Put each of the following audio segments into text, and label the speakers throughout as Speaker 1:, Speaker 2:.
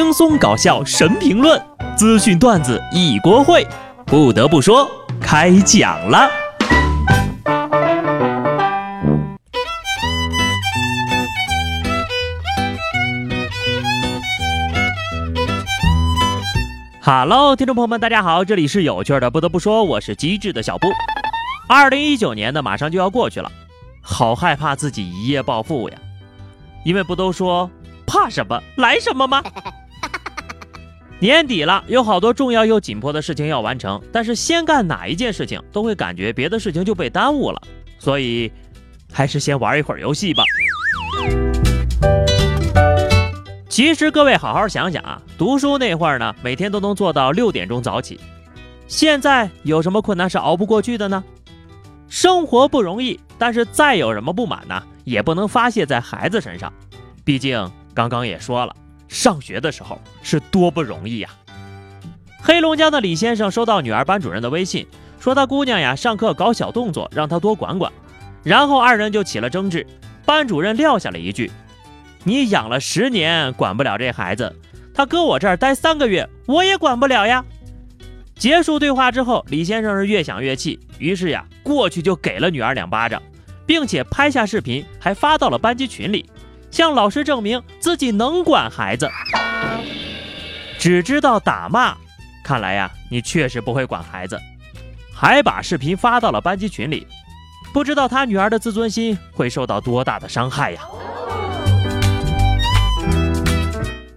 Speaker 1: 轻松搞笑神评论，资讯段子一锅烩。不得不说，开讲了。Hello，听众朋友们，大家好，这里是有趣的。不得不说，我是机智的小布。二零一九年呢，马上就要过去了，好害怕自己一夜暴富呀！因为不都说怕什么来什么吗？年底了，有好多重要又紧迫的事情要完成，但是先干哪一件事情，都会感觉别的事情就被耽误了，所以还是先玩一会儿游戏吧。其实各位好好想想啊，读书那会儿呢，每天都能做到六点钟早起，现在有什么困难是熬不过去的呢？生活不容易，但是再有什么不满呢，也不能发泄在孩子身上。毕竟刚刚也说了，上学的时候是多不容易呀。黑龙江的李先生收到女儿班主任的微信，说他姑娘呀上课搞小动作，让他多管管。然后二人就起了争执，班主任撂下了一句：“你养了十年，管不了这孩子，他搁我这儿待三个月，我也管不了呀。”结束对话之后，李先生是越想越气，于是呀，过去就给了女儿两巴掌，并且拍下视频，还发到了班级群里，向老师证明自己能管孩子。只知道打骂，看来呀，你确实不会管孩子，还把视频发到了班级群里，不知道他女儿的自尊心会受到多大的伤害呀！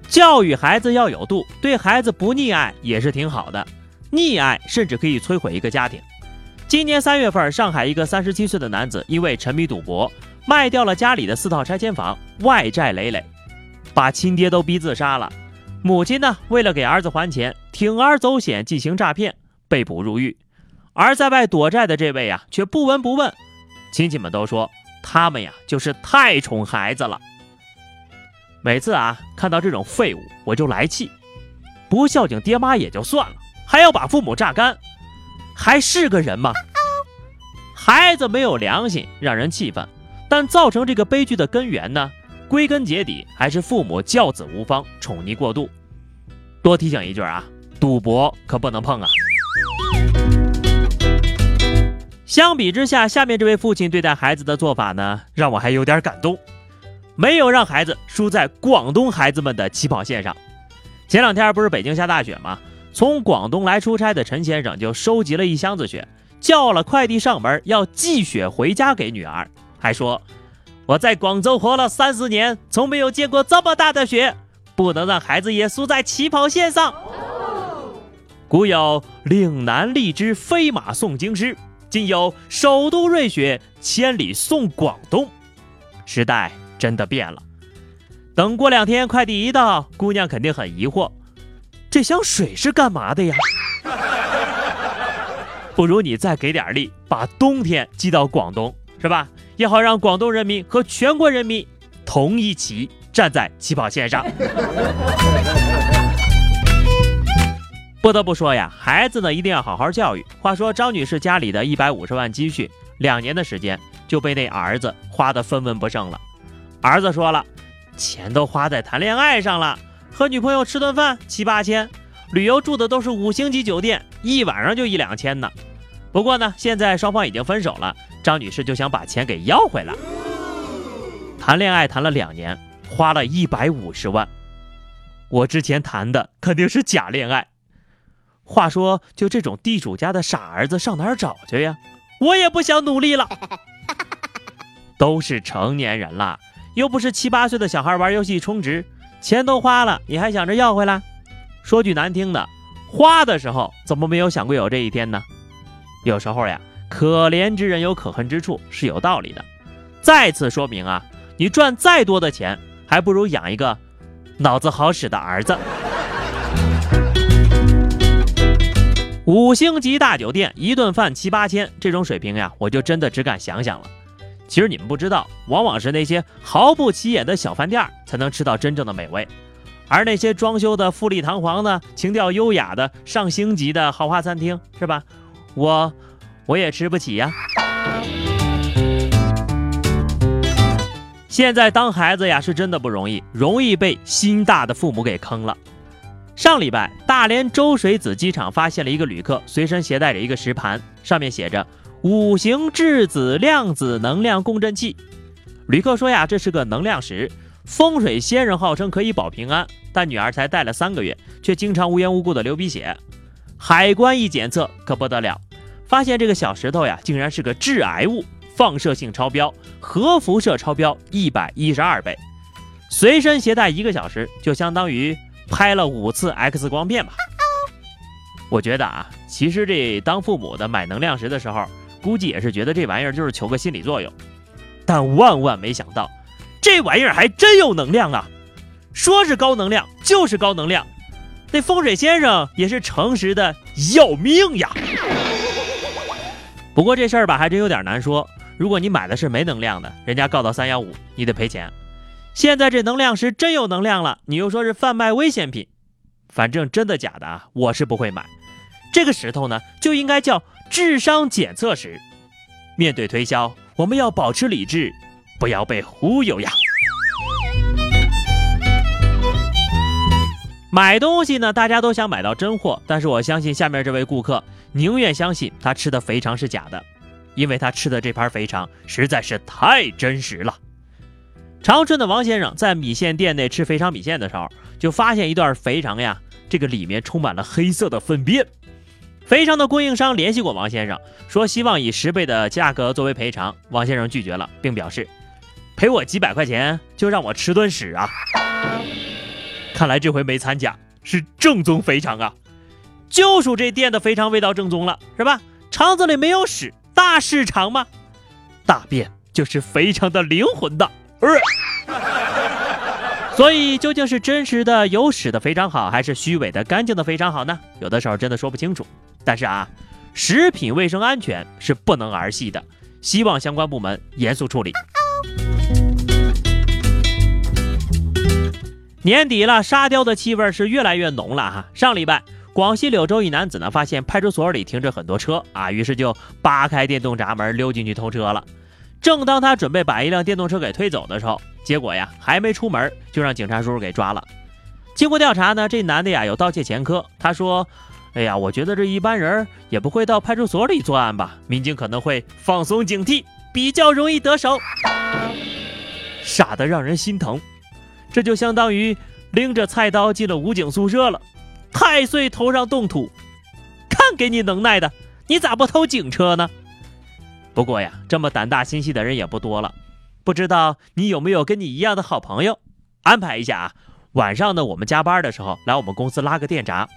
Speaker 1: 教育孩子要有度，对孩子不溺爱也是挺好的。溺爱甚至可以摧毁一个家庭。今年三月份，上海一个三十七岁的男子因为沉迷赌博，卖掉了家里的四套拆迁房，外债累累，把亲爹都逼自杀了。母亲呢，为了给儿子还钱，铤而走险进行诈骗，被捕入狱。而在外躲债的这位呀，却不闻不问。亲戚们都说他们呀，就是太宠孩子了。每次啊，看到这种废物，我就来气。不孝敬爹妈也就算了。还要把父母榨干，还是个人吗？孩子没有良心，让人气愤。但造成这个悲剧的根源呢？归根结底还是父母教子无方，宠溺过度。多提醒一句啊，赌博可不能碰啊！相比之下，下面这位父亲对待孩子的做法呢，让我还有点感动。没有让孩子输在广东孩子们的起跑线上。前两天不是北京下大雪吗？从广东来出差的陈先生就收集了一箱子雪，叫了快递上门要寄雪回家给女儿，还说：“我在广州活了三十年，从没有见过这么大的雪，不能让孩子也输在起跑线上。”古有“岭南荔枝飞马送京师”，今有“首都瑞雪千里送广东”，时代真的变了。等过两天快递一到，姑娘肯定很疑惑。这箱水是干嘛的呀？不如你再给点力，把冬天寄到广东，是吧？也好让广东人民和全国人民同一起站在起跑线上。不得不说呀，孩子呢一定要好好教育。话说张女士家里的一百五十万积蓄，两年的时间就被那儿子花得分文不剩了。儿子说了，钱都花在谈恋爱上了。和女朋友吃顿饭七八千，旅游住的都是五星级酒店，一晚上就一两千呢。不过呢，现在双方已经分手了，张女士就想把钱给要回来。谈恋爱谈了两年，花了一百五十万，我之前谈的肯定是假恋爱。话说，就这种地主家的傻儿子上哪儿找去呀？我也不想努力了。都是成年人了，又不是七八岁的小孩玩游戏充值。钱都花了，你还想着要回来？说句难听的，花的时候怎么没有想过有这一天呢？有时候呀，可怜之人有可恨之处是有道理的。再次说明啊，你赚再多的钱，还不如养一个脑子好使的儿子。五星级大酒店一顿饭七八千，这种水平呀，我就真的只敢想想了。其实你们不知道，往往是那些毫不起眼的小饭店才能吃到真正的美味，而那些装修的富丽堂皇的、情调优雅的上星级的豪华餐厅，是吧？我我也吃不起呀。现在当孩子呀是真的不容易，容易被心大的父母给坑了。上礼拜，大连周水子机场发现了一个旅客随身携带着一个石盘，上面写着“五行质子量子能量共振器”。旅客说呀，这是个能量石，风水先生号称可以保平安，但女儿才带了三个月，却经常无缘无故的流鼻血。海关一检测可不得了，发现这个小石头呀，竟然是个致癌物。放射性超标，核辐射超标一百一十二倍，随身携带一个小时，就相当于拍了五次 X 光片吧。我觉得啊，其实这当父母的买能量石的时候，估计也是觉得这玩意儿就是求个心理作用，但万万没想到，这玩意儿还真有能量啊！说是高能量就是高能量，那风水先生也是诚实的要命呀。不过这事儿吧，还真有点难说。如果你买的是没能量的，人家告到三幺五，你得赔钱。现在这能量石真有能量了，你又说是贩卖危险品，反正真的假的啊，我是不会买。这个石头呢，就应该叫智商检测石。面对推销，我们要保持理智，不要被忽悠呀。买东西呢，大家都想买到真货，但是我相信下面这位顾客宁愿相信他吃的肥肠是假的。因为他吃的这盘肥肠实在是太真实了。长春的王先生在米线店内吃肥肠米线的时候，就发现一段肥肠呀，这个里面充满了黑色的粪便。肥肠的供应商联系过王先生，说希望以十倍的价格作为赔偿。王先生拒绝了，并表示赔我几百块钱就让我吃顿屎啊！看来这回没掺假，是正宗肥肠啊！就属这店的肥肠味道正宗了，是吧？肠子里没有屎。大市场吗？大便就是肥肠的灵魂的。所以究竟是真实的有屎的肥肠好，还是虚伪的干净的肥肠好呢？有的时候真的说不清楚。但是啊，食品卫生安全是不能儿戏的，希望相关部门严肃处理。年底了，沙雕的气味是越来越浓了哈。上礼拜。广西柳州一男子呢，发现派出所里停着很多车啊，于是就扒开电动闸门溜进去偷车了。正当他准备把一辆电动车给推走的时候，结果呀，还没出门就让警察叔叔给抓了。经过调查呢，这男的呀有盗窃前科。他说：“哎呀，我觉得这一般人也不会到派出所里作案吧？民警可能会放松警惕，比较容易得手。”傻的让人心疼，这就相当于拎着菜刀进了武警宿舍了。太岁头上动土，看给你能耐的，你咋不偷警车呢？不过呀，这么胆大心细的人也不多了。不知道你有没有跟你一样的好朋友？安排一下啊，晚上呢我们加班的时候来我们公司拉个电闸，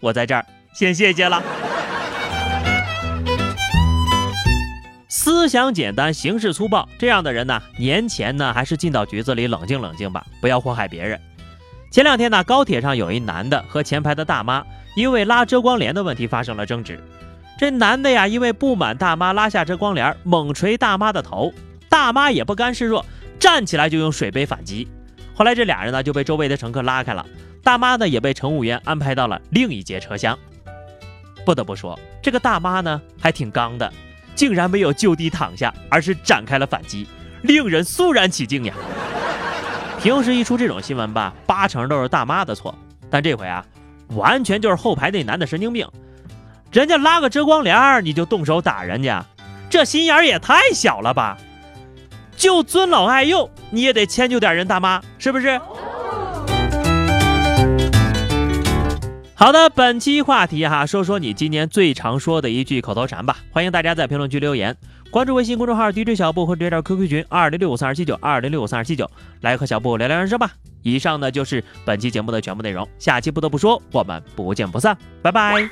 Speaker 1: 我在这儿先谢谢了。思想简单，行事粗暴，这样的人呢，年前呢还是进到局子里冷静冷静吧，不要祸害别人。前两天呢，高铁上有一男的和前排的大妈因为拉遮光帘的问题发生了争执。这男的呀，因为不满大妈拉下遮光帘，猛捶大妈的头，大妈也不甘示弱，站起来就用水杯反击。后来这俩人呢就被周围的乘客拉开了，大妈呢也被乘务员安排到了另一节车厢。不得不说，这个大妈呢还挺刚的，竟然没有就地躺下，而是展开了反击，令人肃然起敬呀。平时一出这种新闻吧，八成都是大妈的错，但这回啊，完全就是后排那男的神经病。人家拉个遮光帘你就动手打人家，这心眼也太小了吧！就尊老爱幼，你也得迁就点人大妈，是不是？好的，本期话题哈，说说你今年最常说的一句口头禅吧。欢迎大家在评论区留言。关注微信公众号 DJ 小布或者加 QQ 群二零六五三二七九二零六五三二七九，来和小布聊聊人生吧。以上呢就是本期节目的全部内容，下期不得不说，我们不见不散，拜拜。